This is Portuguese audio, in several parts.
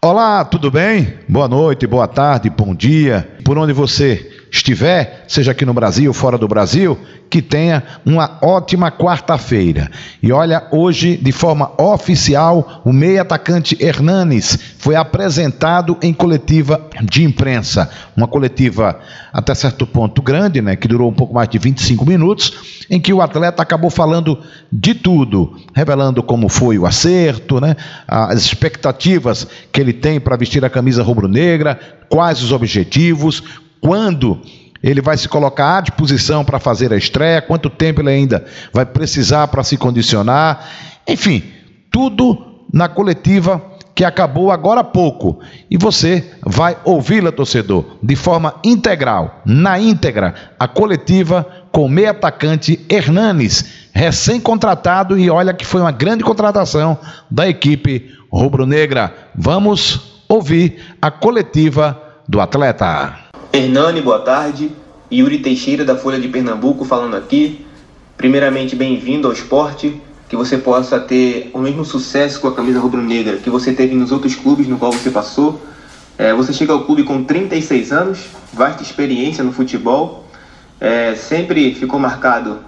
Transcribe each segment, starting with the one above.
Olá, tudo bem? Boa noite, boa tarde, bom dia. Por onde você estiver, seja aqui no Brasil, fora do Brasil, que tenha uma ótima quarta-feira. E olha, hoje, de forma oficial, o meio atacante Hernanes foi apresentado em coletiva de imprensa. Uma coletiva até certo ponto grande, né, que durou um pouco mais de 25 minutos, em que o atleta acabou falando de tudo, revelando como foi o acerto, né, as expectativas que ele tem para vestir a camisa rubro-negra, quais os objetivos, quando ele vai se colocar à disposição para fazer a estreia, quanto tempo ele ainda vai precisar para se condicionar, enfim, tudo na coletiva que acabou agora há pouco. E você vai ouvi-la, torcedor, de forma integral, na íntegra, a coletiva com o meio atacante Hernanes, recém-contratado e olha que foi uma grande contratação da equipe rubro-negra. Vamos ouvir a coletiva do atleta. Hernani, boa tarde. Yuri Teixeira, da Folha de Pernambuco, falando aqui. Primeiramente, bem-vindo ao esporte. Que você possa ter o mesmo sucesso com a camisa rubro-negra que você teve nos outros clubes no qual você passou. É, você chega ao clube com 36 anos, vasta experiência no futebol. É, sempre ficou marcado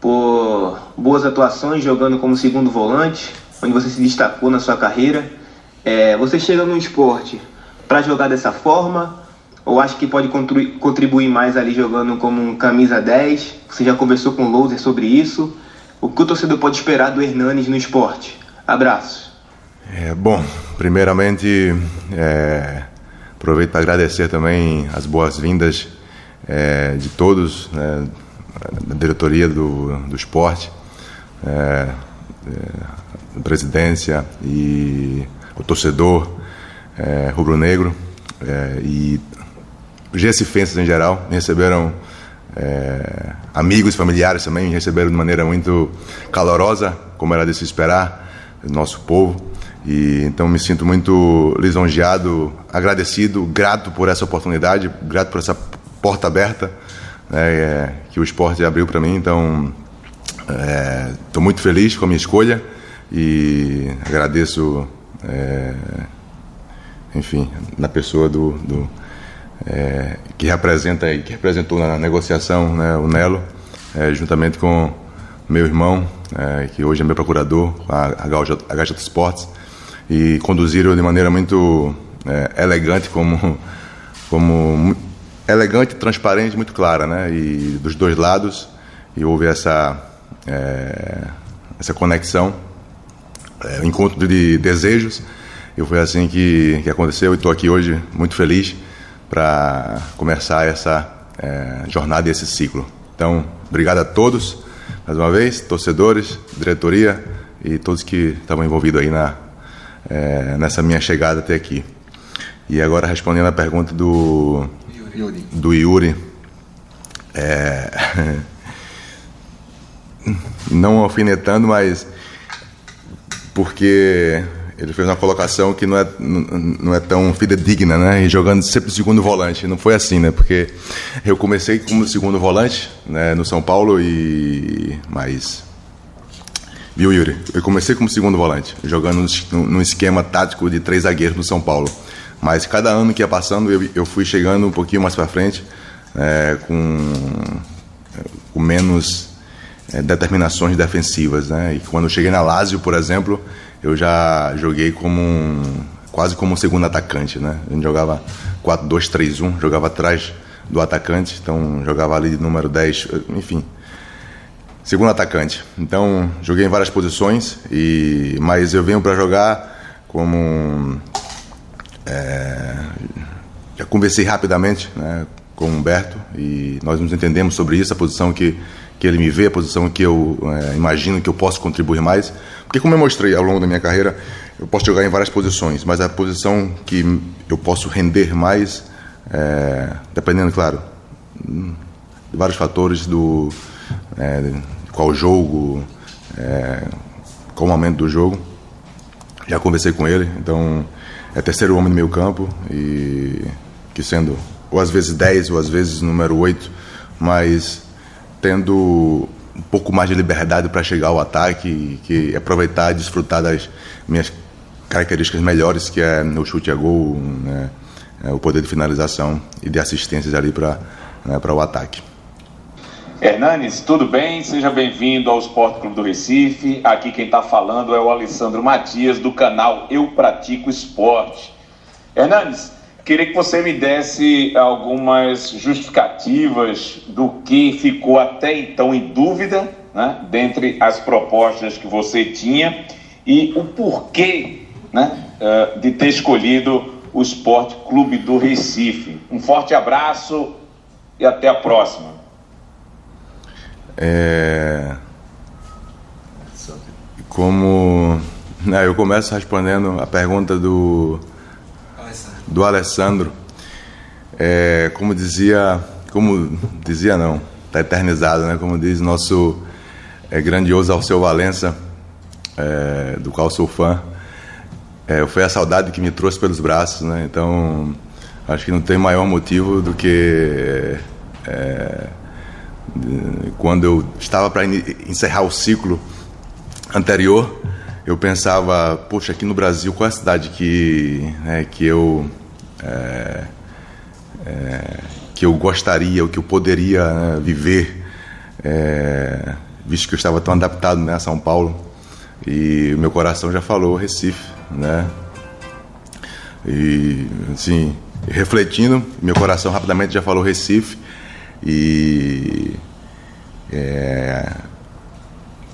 por boas atuações jogando como segundo volante, onde você se destacou na sua carreira. É, você chega no esporte para jogar dessa forma ou acho que pode contribuir mais ali jogando como um camisa 10? Você já conversou com o Louser sobre isso? O que o torcedor pode esperar do Hernanes no esporte? Abraços. É, bom, primeiramente, é, aproveito para agradecer também as boas-vindas é, de todos, né, da diretoria do, do esporte, é, é, a presidência e o torcedor é, rubro-negro. É, e os recifenses em geral me receberam é, amigos, familiares também me receberam de maneira muito calorosa, como era de se esperar, nosso povo. E então me sinto muito lisonjeado, agradecido, grato por essa oportunidade, grato por essa porta aberta né, é, que o esporte abriu para mim. Então estou é, muito feliz com a minha escolha e agradeço, é, enfim, na pessoa do, do é, que representa que representou na negociação né, o Nelo, é, juntamente com meu irmão, é, que hoje é meu procurador, a, a Gajata Sports, e conduziram de maneira muito é, elegante, como, como elegante, transparente, muito clara, né? E dos dois lados, e houve essa é, essa conexão, é, encontro de desejos, e foi assim que, que aconteceu. Estou aqui hoje muito feliz para começar essa é, jornada e esse ciclo. Então, obrigado a todos, mais uma vez, torcedores, diretoria e todos que estavam envolvidos aí na, é, nessa minha chegada até aqui. E agora respondendo a pergunta do Yuri, do Yuri é, não alfinetando, mas porque ele fez uma colocação que não é, não é tão fidedigna, né? E jogando sempre segundo volante. Não foi assim, né? Porque eu comecei como segundo volante né, no São Paulo e. Mas. Viu, Yuri? Eu comecei como segundo volante, jogando num esquema tático de três zagueiros no São Paulo. Mas cada ano que ia passando, eu, eu fui chegando um pouquinho mais para frente, é, com, com menos é, determinações defensivas, né? E quando eu cheguei na Lazio, por exemplo eu já joguei como um, quase como um segundo atacante, né? A gente jogava 4-2-3-1, jogava atrás do atacante, então jogava ali de número 10, enfim. Segundo atacante. Então, joguei em várias posições, e mas eu venho para jogar como é, já conversei rapidamente né, com o Humberto e nós nos entendemos sobre isso, a posição que, que ele me vê, a posição que eu é, imagino que eu posso contribuir mais. Porque, como eu mostrei ao longo da minha carreira, eu posso jogar em várias posições, mas a posição que eu posso render mais, é, dependendo, claro, de vários fatores do é, qual jogo, é, qual momento do jogo, já conversei com ele, então é terceiro homem no meio campo e que sendo ou às vezes 10 ou às vezes número 8, mas tendo um pouco mais de liberdade para chegar ao ataque, que aproveitar e desfrutar das minhas características melhores, que é o chute a gol, né, é o poder de finalização e de assistências ali para né, o ataque. Hernanes, tudo bem? Seja bem-vindo ao Esporte Clube do Recife. Aqui quem está falando é o Alessandro Matias, do canal Eu Pratico Esporte. Hernanes, queria que você me desse algumas justificativas do que ficou até então em dúvida, né, dentre as propostas que você tinha, e o porquê né, eh, de ter escolhido o Esporte Clube do Recife. Um forte abraço e até a próxima. É... Como né, eu começo respondendo a pergunta do do Alessandro, é, como dizia, como dizia não, está eternizado, né? Como diz nosso é, grandioso Alceu Valença, é, do qual sou fã, é, foi a saudade que me trouxe pelos braços, né? Então acho que não tem maior motivo do que é, quando eu estava para encerrar o ciclo anterior, eu pensava, poxa, aqui no Brasil, qual é a cidade que, né, que eu é, é, que eu gostaria, ou que eu poderia né, viver, é, visto que eu estava tão adaptado né, a São Paulo, e meu coração já falou Recife, né? E assim, refletindo, meu coração rapidamente já falou Recife e é,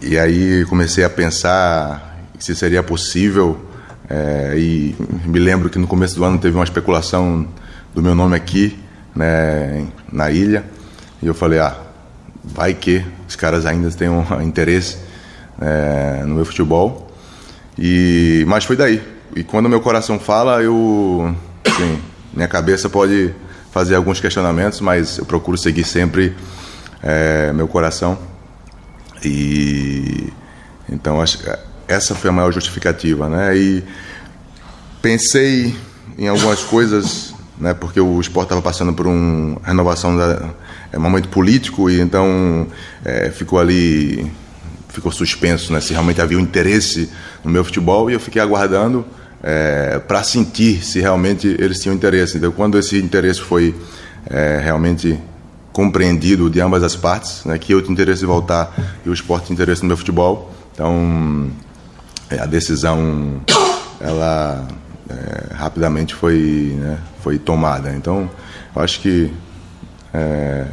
e aí comecei a pensar se seria possível. É, e me lembro que no começo do ano teve uma especulação do meu nome aqui, né, na ilha. E eu falei, ah, vai que os caras ainda têm um interesse é, no meu futebol. E, mas foi daí. E quando meu coração fala, eu. Assim, minha cabeça pode fazer alguns questionamentos, mas eu procuro seguir sempre é, meu coração. E então acho essa foi a maior justificativa, né? E pensei em algumas coisas, né? Porque o esporte estava passando por uma renovação da é momento político e então é, ficou ali ficou suspenso, né? Se realmente havia um interesse no meu futebol e eu fiquei aguardando é, para sentir se realmente eles tinham interesse. Então, quando esse interesse foi é, realmente compreendido de ambas as partes, né, que eu tinha interesse em voltar e o esporte tinha interesse no meu futebol. Então, a decisão, ela é, rapidamente foi, né, foi tomada. Então, eu acho que é,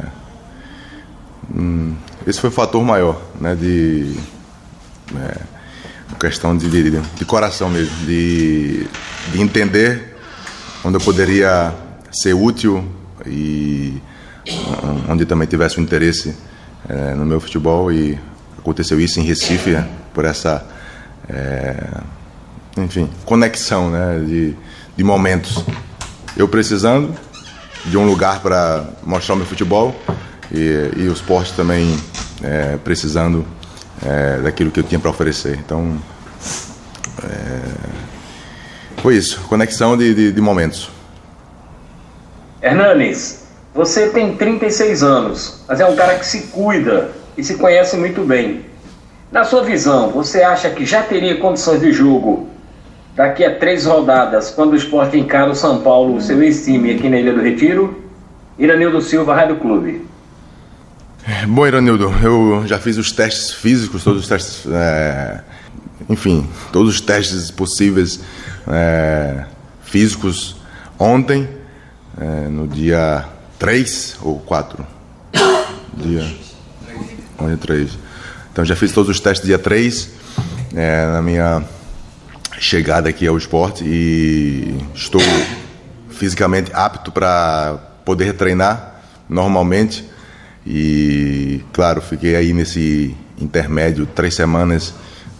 hum, esse foi o fator maior, né, de é, questão de, de, de, coração mesmo, de, de entender onde eu poderia ser útil e onde também tivesse um interesse é, no meu futebol e aconteceu isso em Recife né, por essa é, enfim conexão né, de, de momentos. Eu precisando de um lugar para mostrar o meu futebol e, e o esporte também é, precisando é, daquilo que eu tinha para oferecer. Então é, foi isso conexão de, de, de momentos. Hernanes você tem 36 anos, mas é um cara que se cuida e se conhece muito bem. Na sua visão, você acha que já teria condições de jogo daqui a três rodadas, quando o esporte encara o São Paulo, seu ex-time aqui na Ilha do Retiro? Iranildo Silva, Rádio Clube. Bom, Iranildo, eu já fiz os testes físicos, todos os testes, é, enfim, todos os testes possíveis é, físicos ontem, é, no dia três ou quatro? Dia. Dia três. Então já fiz todos os testes dia 3, é, na minha chegada aqui ao esporte e estou fisicamente apto para poder treinar normalmente. E claro, fiquei aí nesse intermédio três semanas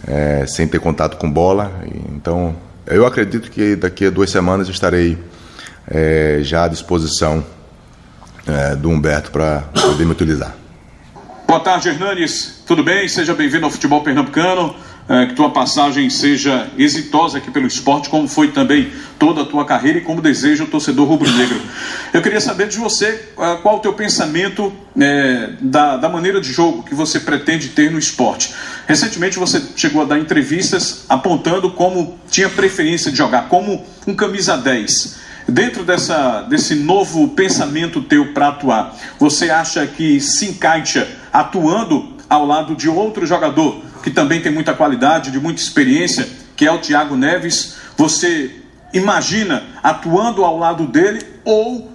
é, sem ter contato com bola. Então eu acredito que daqui a duas semanas estarei é, já à disposição é, do Humberto para poder me utilizar. Boa tarde, Hernanes. Tudo bem? Seja bem-vindo ao futebol pernambucano. é, que tua passagem seja exitosa aqui pelo esporte, como foi também toda a tua carreira e como deseja o torcedor rubro-negro. Eu queria saber de você é, qual o teu pensamento é, da, da maneira de jogo que você pretende ter no esporte. Recentemente você chegou a dar entrevistas apontando como tinha preferência de jogar, como um camisa 10. Dentro dessa, desse novo pensamento teu para atuar, você acha que se encaixa atuando ao lado de outro jogador que também tem muita qualidade, de muita experiência, que é o Thiago Neves? Você imagina atuando ao lado dele ou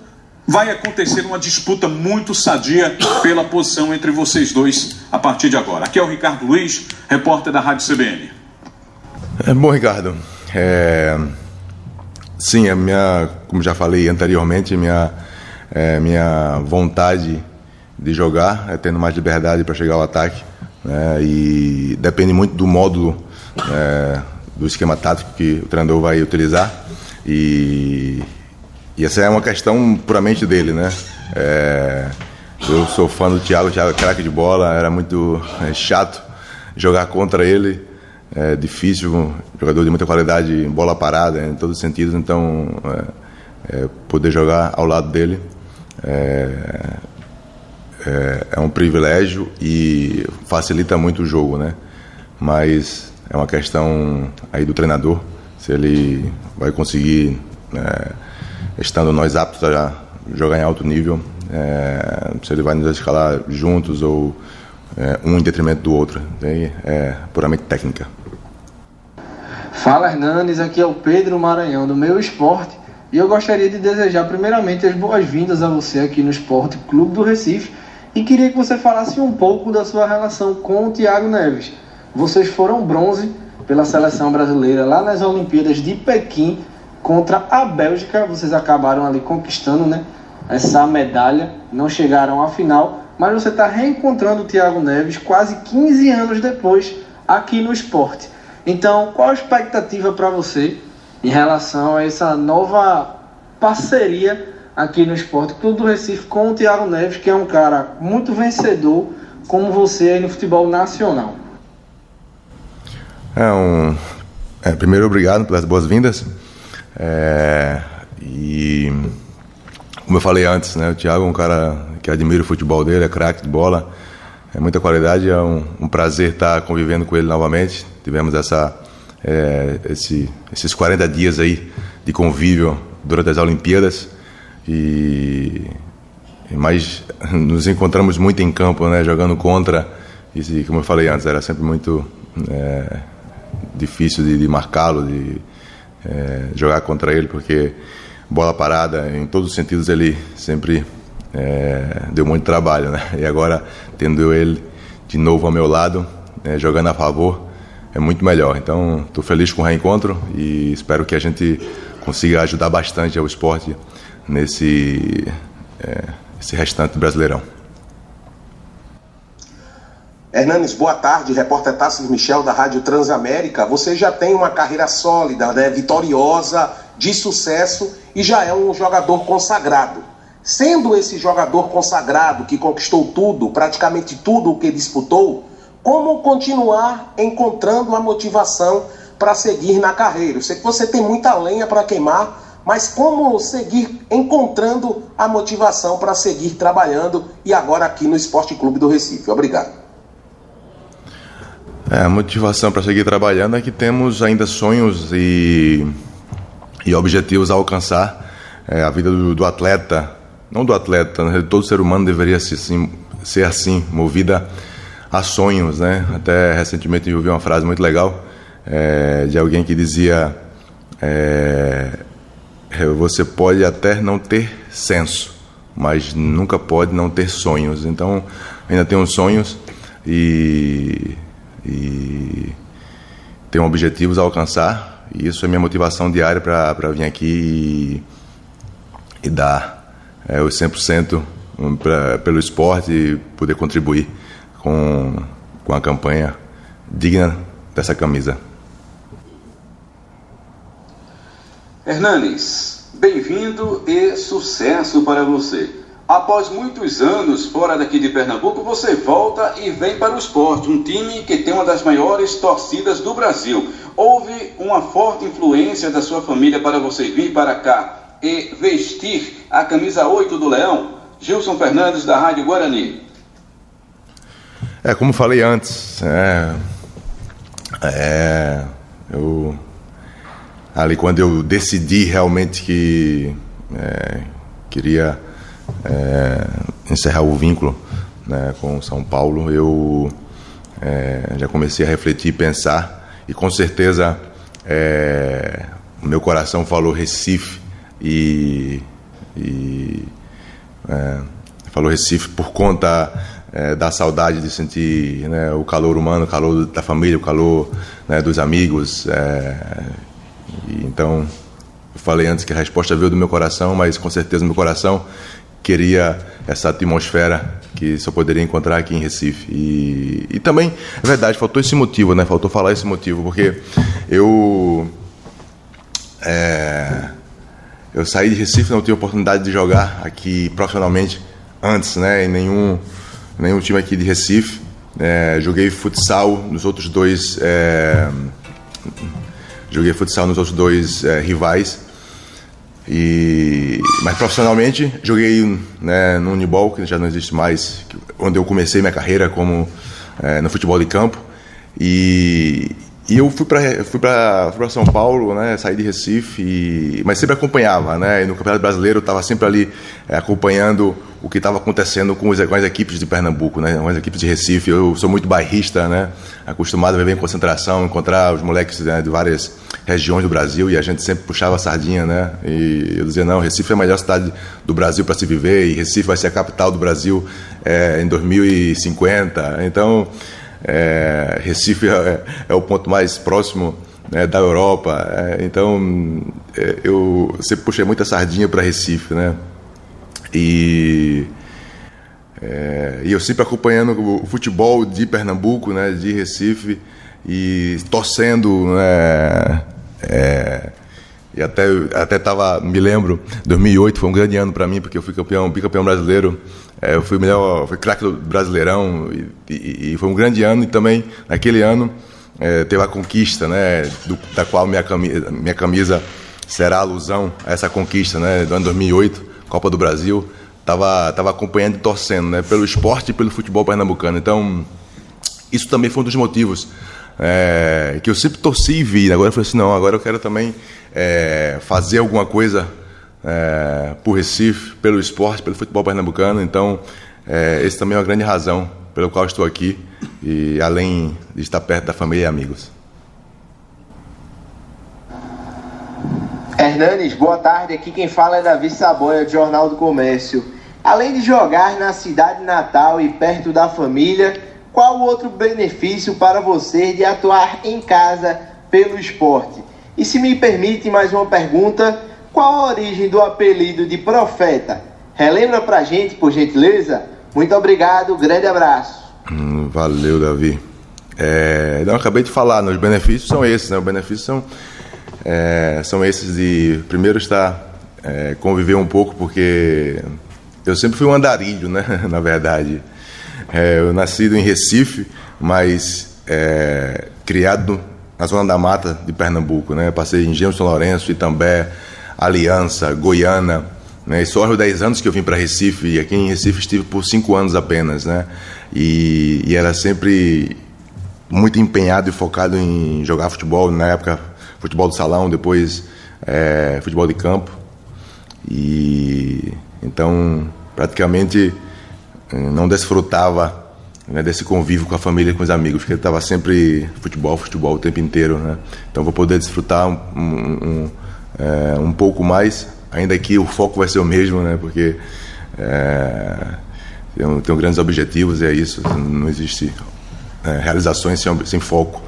vai acontecer uma disputa muito sadia pela posição entre vocês dois a partir de agora? Aqui é o Ricardo Luiz, repórter da Rádio CBN. É bom, Ricardo. É... Sim, a minha, como já falei anteriormente, minha, é, minha vontade de jogar é tendo mais liberdade para chegar ao ataque. Né, e depende muito do módulo, é, do esquema tático que o treinador vai utilizar. E, e essa é uma questão puramente dele, né? É, eu sou fã do Thiago, o Thiago é craque de bola, era muito é, chato jogar contra ele é difícil, jogador de muita qualidade bola parada, em todos os sentidos, então é, é, poder jogar ao lado dele é, é, um privilégio e facilita muito o jogo, né? Mas é uma questão aí do treinador, se ele vai conseguir, é, estando nós aptos a jogar em alto nível, é, se ele vai nos escalar juntos ou é, um em detrimento do outro. Daí é puramente técnica. Fala Hernanes, aqui é o Pedro Maranhão do Meu Esporte e eu gostaria de desejar primeiramente as boas-vindas a você aqui no Esporte Clube do Recife e queria que você falasse um pouco da sua relação com o Thiago Neves. Vocês foram bronze pela seleção brasileira lá nas Olimpíadas de Pequim contra a Bélgica, vocês acabaram ali conquistando né, essa medalha, não chegaram à final, mas você está reencontrando o Thiago Neves quase 15 anos depois aqui no esporte. Então, qual a expectativa para você em relação a essa nova parceria aqui no Esporte Clube do Recife com o Thiago Neves, que é um cara muito vencedor, como você aí no futebol nacional? É um. É, primeiro, obrigado pelas boas-vindas. É, e como eu falei antes, né, o Thiago é um cara que admira o futebol dele, é craque de bola é muita qualidade, é um, um, prazer estar convivendo com ele novamente. Tivemos essa, é, esse, esses 40 dias aí de convívio durante as Olimpíadas e mas nos encontramos muito em campo, né, jogando contra e como eu falei antes era sempre muito é, difícil de, de marcá-lo, de é, jogar contra ele porque bola parada em todos os sentidos ele sempre é, deu muito trabalho, né? E agora, tendo ele de novo ao meu lado, né, jogando a favor, é muito melhor. Então, estou feliz com o reencontro e espero que a gente consiga ajudar bastante ao esporte nesse é, esse restante brasileirão. Hernanes, boa tarde, repórter Tassis Michel da Rádio Transamérica. Você já tem uma carreira sólida, né, vitoriosa, de sucesso e já é um jogador consagrado. Sendo esse jogador consagrado que conquistou tudo, praticamente tudo o que disputou, como continuar encontrando a motivação para seguir na carreira? Eu sei que você tem muita lenha para queimar, mas como seguir encontrando a motivação para seguir trabalhando e agora aqui no Esporte Clube do Recife? Obrigado. É, a motivação para seguir trabalhando é que temos ainda sonhos e, e objetivos a alcançar. É, a vida do, do atleta não do atleta, né? todo ser humano deveria ser assim, ser assim, movida a sonhos, né? Até recentemente eu ouvi uma frase muito legal é, de alguém que dizia: é, você pode até não ter senso, mas nunca pode não ter sonhos. Então, ainda tenho sonhos e, e tenho objetivos a alcançar. E isso é minha motivação diária para vir aqui e, e dar é, os 100% pra, pelo esporte e poder contribuir com, com a campanha digna dessa camisa. Hernanes, bem-vindo e sucesso para você. Após muitos anos fora daqui de Pernambuco, você volta e vem para o esporte, um time que tem uma das maiores torcidas do Brasil. Houve uma forte influência da sua família para você vir para cá e vestir a camisa 8 do Leão? Gilson Fernandes, da Rádio Guarani. É, como falei antes, é, é, eu, ali quando eu decidi realmente que é, queria é, encerrar o vínculo né, com São Paulo, eu é, já comecei a refletir pensar, e com certeza é, o meu coração falou Recife e, e é, falou Recife por conta é, da saudade de sentir né, o calor humano, o calor da família, o calor né, dos amigos. É, então, eu falei antes que a resposta veio do meu coração, mas com certeza meu coração queria essa atmosfera que só poderia encontrar aqui em Recife. E, e também, é verdade, faltou esse motivo, né? Faltou falar esse motivo, porque eu. É, eu saí de Recife, não tive oportunidade de jogar aqui profissionalmente antes, né? Em nenhum, nenhum time aqui de Recife. É, joguei futsal nos outros dois. É, joguei futsal nos outros dois é, rivais. E, mas profissionalmente joguei né, no Unibol, que já não existe mais, onde eu comecei minha carreira como é, no futebol de campo. E, e eu fui para fui para São Paulo, né? Saí de Recife, e, mas sempre acompanhava, né? E no Campeonato Brasileiro estava sempre ali é, acompanhando o que estava acontecendo com, os, com, as equipes de Pernambuco, né? Com as equipes de Recife. Eu sou muito bairrista, né? Acostumado a viver em concentração, encontrar os moleques né, de várias regiões do Brasil e a gente sempre puxava a sardinha, né? E eu dizia não, Recife é a melhor cidade do Brasil para se viver e Recife vai ser a capital do Brasil é, em 2050. Então é, Recife é, é, o ponto mais próximo né, da Europa, é, então é, eu sempre puxei muita sardinha para Recife, né? E, é, e eu sempre acompanhando o futebol de Pernambuco, né, de Recife e torcendo, né, é, e até até tava, me lembro, 2008 foi um grande ano para mim porque eu fui campeão, bicampeão brasileiro é, eu fui melhor, fui craque do Brasileirão e, e, e, foi um grande ano e também naquele ano é, teve a conquista, né, do, da qual minha camisa, minha camisa será alusão a essa conquista, né, do ano 2008, Copa do Brasil. Tava, tava acompanhando e torcendo, né, pelo esporte e pelo futebol pernambucano. Então, isso também foi um dos motivos é, que eu sempre torci e vi. Agora eu falei assim, não, agora eu quero também é, fazer alguma coisa é, por Recife, pelo esporte, pelo futebol pernambucano. Então, é, esse também é uma grande razão pelo qual estou aqui e além de estar perto da família e amigos. Hernanes, boa tarde. Aqui quem fala é Davi Saboia, do Jornal do Comércio. Além de jogar na cidade natal e perto da família, qual o outro benefício para você de atuar em casa pelo esporte? E se me permite mais uma pergunta, qual a origem do apelido de profeta? Relembra pra gente, por gentileza? Muito obrigado, grande abraço. Hum, valeu, Davi. É, não, acabei de falar, os benefícios são esses, né? Os benefícios são, é, são esses de, primeiro, estar, é, conviver um pouco, porque eu sempre fui um andarilho, né? Na verdade. É, eu nascido em Recife, mas é, criado na zona da mata de Pernambuco, né? Passei em Gêmeo São Lourenço, Itambé, Aliança, Goiânia. Né? Só aos 10 anos que eu vim para Recife, e aqui em Recife estive por 5 anos apenas. Né? E, e era sempre muito empenhado e focado em jogar futebol, na época futebol do salão, depois é, futebol de campo. E então praticamente não desfrutava né, desse convívio com a família com os amigos, porque estava sempre futebol, futebol o tempo inteiro. Né? Então vou poder desfrutar um, um, é, um pouco mais, ainda que o foco vai ser o mesmo, né? Porque é, tenho, tenho grandes objetivos e é isso, não existe é, realizações sem, sem foco.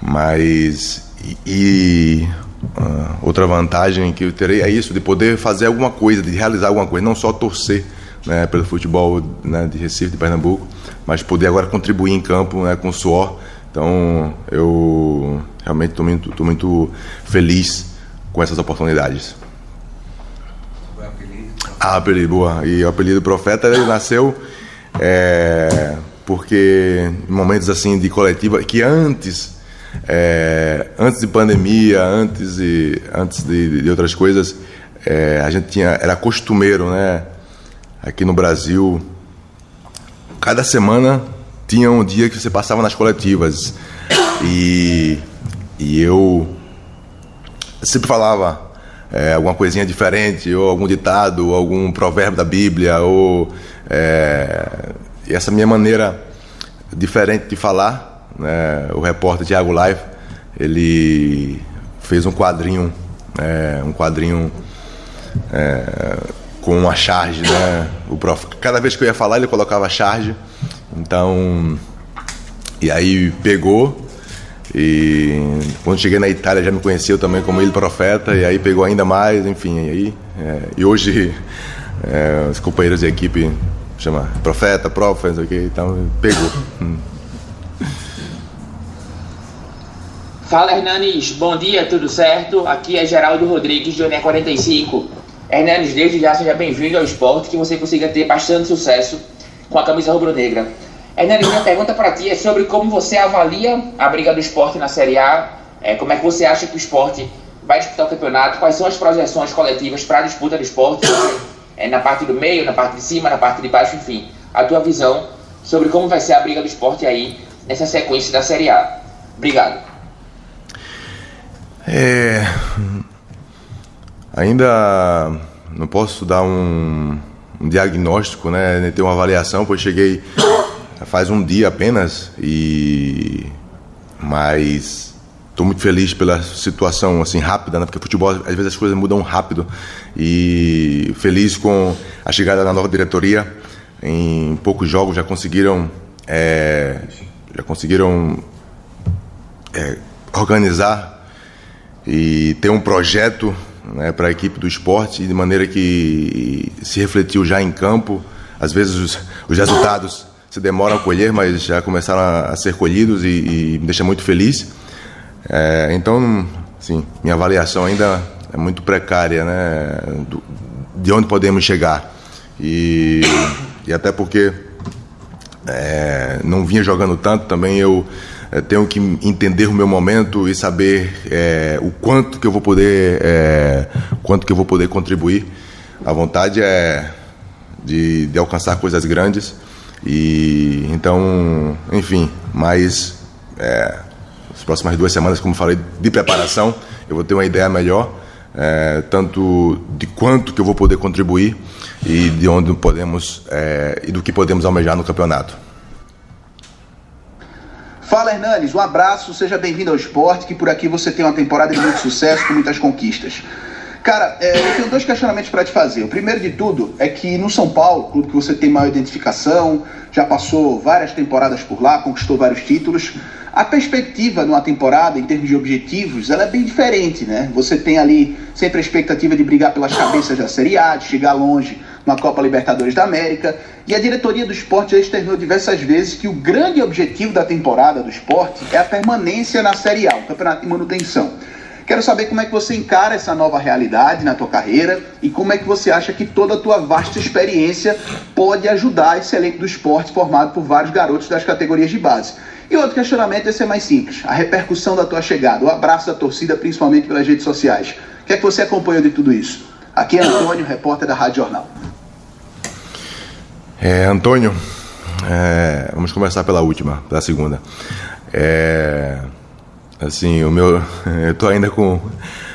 Mas e, uh, outra vantagem que eu terei é isso, de poder fazer alguma coisa, de realizar alguma coisa, não só torcer né, pelo futebol né, de Recife, de Pernambuco, mas poder agora contribuir em campo né, com suor. Então eu realmente estou muito, muito feliz com essas oportunidades. Ah, apelido, boa. E o apelido Profeta ele nasceu é, porque em momentos assim de coletiva, que antes, é, antes de pandemia, antes de, antes de, de outras coisas, é, a gente tinha, era costumeiro, né? Aqui no Brasil, cada semana tinha um dia que você passava nas coletivas e, e eu sempre falava é, alguma coisinha diferente, ou algum ditado, ou algum provérbio da Bíblia, ou é, essa minha maneira diferente de falar, né, o repórter Tiago Live, ele fez um quadrinho, é, um quadrinho é, com uma charge, né? O prof, cada vez que eu ia falar ele colocava charge, então e aí pegou e quando cheguei na Itália já me conheceu também como ele profeta, e aí pegou ainda mais, enfim. E, aí, é, e hoje é, os companheiros de equipe chama profeta, prof, não sei o que, então pegou. Hum. Fala Hernanes, bom dia, tudo certo? Aqui é Geraldo Rodrigues, de Oné 45. Hernanes, desde já seja bem-vindo ao esporte, que você consiga ter bastante sucesso com a camisa rubro-negra. Hernani, minha pergunta para ti é sobre como você avalia a briga do esporte na Série A, é, como é que você acha que o esporte vai disputar o campeonato, quais são as projeções coletivas para a disputa do esporte, é, na parte do meio, na parte de cima, na parte de baixo, enfim, a tua visão sobre como vai ser a briga do esporte aí nessa sequência da Série A. Obrigado. É, ainda não posso dar um, um diagnóstico, né, nem ter uma avaliação, pois cheguei faz um dia apenas e mas estou muito feliz pela situação assim rápida, né? porque futebol às vezes as coisas mudam rápido e feliz com a chegada da nova diretoria. Em poucos jogos já conseguiram é, já conseguiram é, organizar e ter um projeto né, para a equipe do esporte de maneira que se refletiu já em campo. Às vezes os, os resultados se demoram a colher, mas já começaram a, ser colhidos e, e me deixa muito feliz. É, então, sim, minha avaliação ainda é muito precária, né? Do, de onde podemos chegar. E, e até porque é, não vinha jogando tanto, também eu é, tenho que entender o meu momento e saber é, o quanto que eu vou poder, é, quanto que eu vou poder contribuir. A vontade é de, de alcançar coisas grandes e então, enfim, mas é, as próximas duas semanas, como falei, de preparação, eu vou ter uma ideia melhor, é, tanto de quanto que eu vou poder contribuir e de onde podemos é, e do que podemos almejar no campeonato. Fala Hernanes, um abraço, seja bem-vindo ao esporte, que por aqui você tem uma temporada de muito sucesso, com muitas conquistas. Cara, é, eu tenho dois questionamentos para te fazer. O primeiro de tudo é que no São Paulo, clube que você tem maior identificação, já passou várias temporadas por lá, conquistou vários títulos. A perspectiva numa temporada, em termos de objetivos, ela é bem diferente, né? Você tem ali sempre a expectativa de brigar pelas cabeças da Série A, de chegar longe na Copa Libertadores da América. E a diretoria do esporte já externou diversas vezes que o grande objetivo da temporada do esporte é a permanência na Série A, o campeonato de manutenção. Quero saber como é que você encara essa nova realidade na tua carreira e como é que você acha que toda a tua vasta experiência pode ajudar esse elenco do esporte formado por vários garotos das categorias de base. E outro questionamento vai ser mais simples, a repercussão da tua chegada, o abraço da torcida, principalmente pelas redes sociais. O que é que você acompanhou de tudo isso? Aqui é Antônio, repórter da Rádio Jornal. É, Antônio, é, vamos começar pela última, pela segunda. É, Assim, o meu. Eu tô ainda com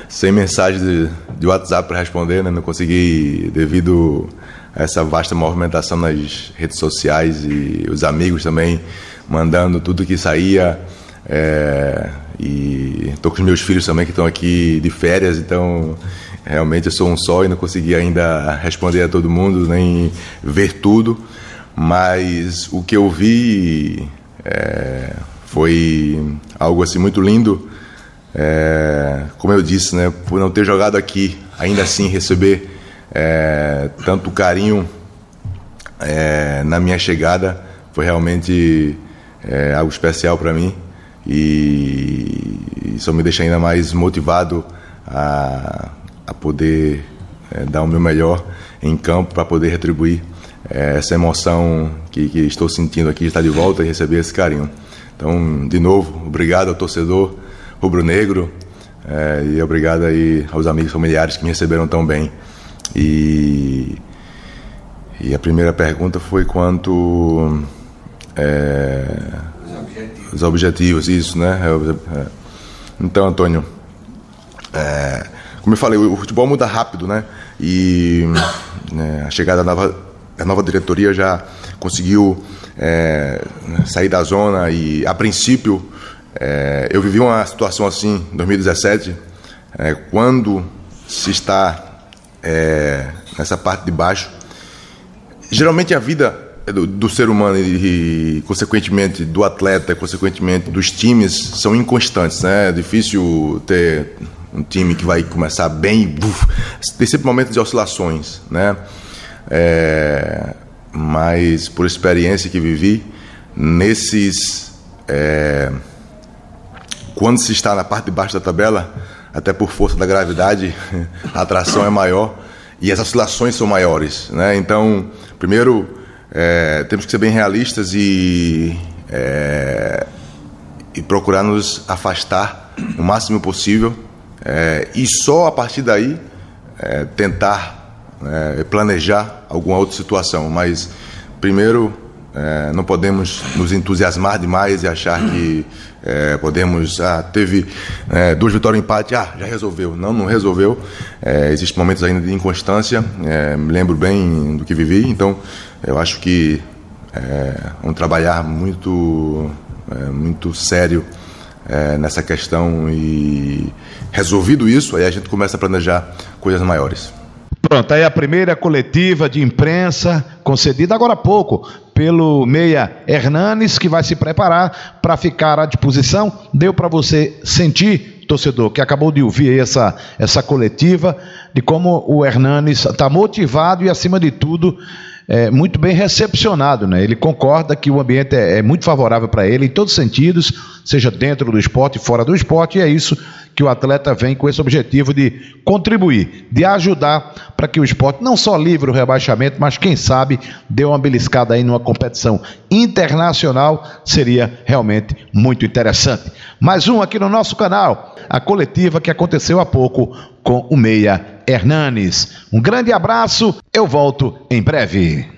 100 mensagens de, de WhatsApp para responder, né? Não consegui, devido a essa vasta movimentação nas redes sociais e os amigos também mandando tudo que saía. É, e tô com os meus filhos também que estão aqui de férias, então realmente eu sou um só e não consegui ainda responder a todo mundo, nem ver tudo. Mas o que eu vi. É, foi algo assim muito lindo. É, como eu disse, né, por não ter jogado aqui, ainda assim receber é, tanto carinho é, na minha chegada foi realmente é, algo especial para mim e isso me deixa ainda mais motivado a, a poder é, dar o meu melhor em campo para poder retribuir é, essa emoção que, que, estou sentindo aqui, estar de volta e receber esse carinho. Então, de novo, obrigado ao torcedor rubro-negro é, e obrigado aí aos amigos familiares que me receberam tão bem. E, e a primeira pergunta foi quanto é, os, objetivos. os objetivos, isso, né? É, é. Então, Antônio, é, como eu falei, o futebol muda rápido, né? E né, a chegada da nova, da nova diretoria já conseguiu é, sair da zona e, a princípio, é, eu vivi uma situação assim em 2017, é, quando se está é, nessa parte de baixo. Geralmente a vida do, do ser humano e, e, consequentemente, do atleta, consequentemente, dos times são inconstantes, né? É difícil ter um time que vai começar bem e tem sempre momentos de oscilações, né? É, mas por experiência que vivi, nesses é, quando se está na parte de baixo da tabela, até por força da gravidade, a atração é maior e as oscilações são maiores, né? Então, primeiro é, temos que ser bem realistas e é, e procurar nos afastar o máximo possível é, e só a partir daí é, tentar é, planejar alguma outra situação. Mas primeiro é, não podemos nos entusiasmar demais e achar que é, podemos. Ah, teve é, duas vitórias empate, ah, já resolveu. Não, não resolveu. É, Existem momentos ainda de inconstância, é, me lembro bem do que vivi, então eu acho que é, vamos trabalhar muito, muito sério nessa questão e resolvido isso, aí a gente começa a planejar coisas maiores. Pronto, aí a primeira coletiva de imprensa concedida agora há pouco pelo Meia Hernanes, que vai se preparar para ficar à disposição. Deu para você sentir, torcedor, que acabou de ouvir essa, essa coletiva, de como o Hernanes está motivado e, acima de tudo, é, muito bem recepcionado. Né? Ele concorda que o ambiente é, é muito favorável para ele em todos os sentidos, seja dentro do esporte, fora do esporte, e é isso que o atleta vem com esse objetivo de contribuir, de ajudar para que o esporte não só livre o rebaixamento, mas quem sabe dê uma beliscada aí numa competição internacional, seria realmente muito interessante. Mais um aqui no nosso canal, a coletiva que aconteceu há pouco com o Meia Hernanes. Um grande abraço, eu volto em breve.